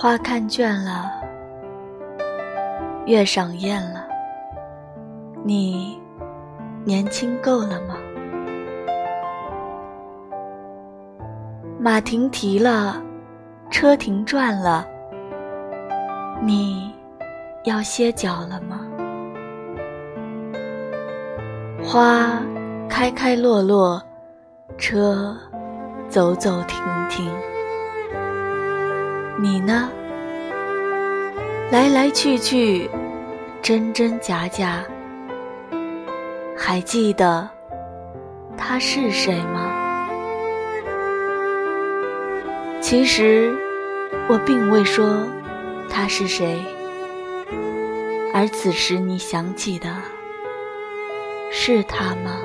花看倦了，月赏厌了，你年轻够了吗？马停蹄了，车停转了，你要歇脚了吗？花开开落落，车走走停停。你呢？来来去去，真真假假，还记得他是谁吗？其实我并未说他是谁，而此时你想起的是他吗？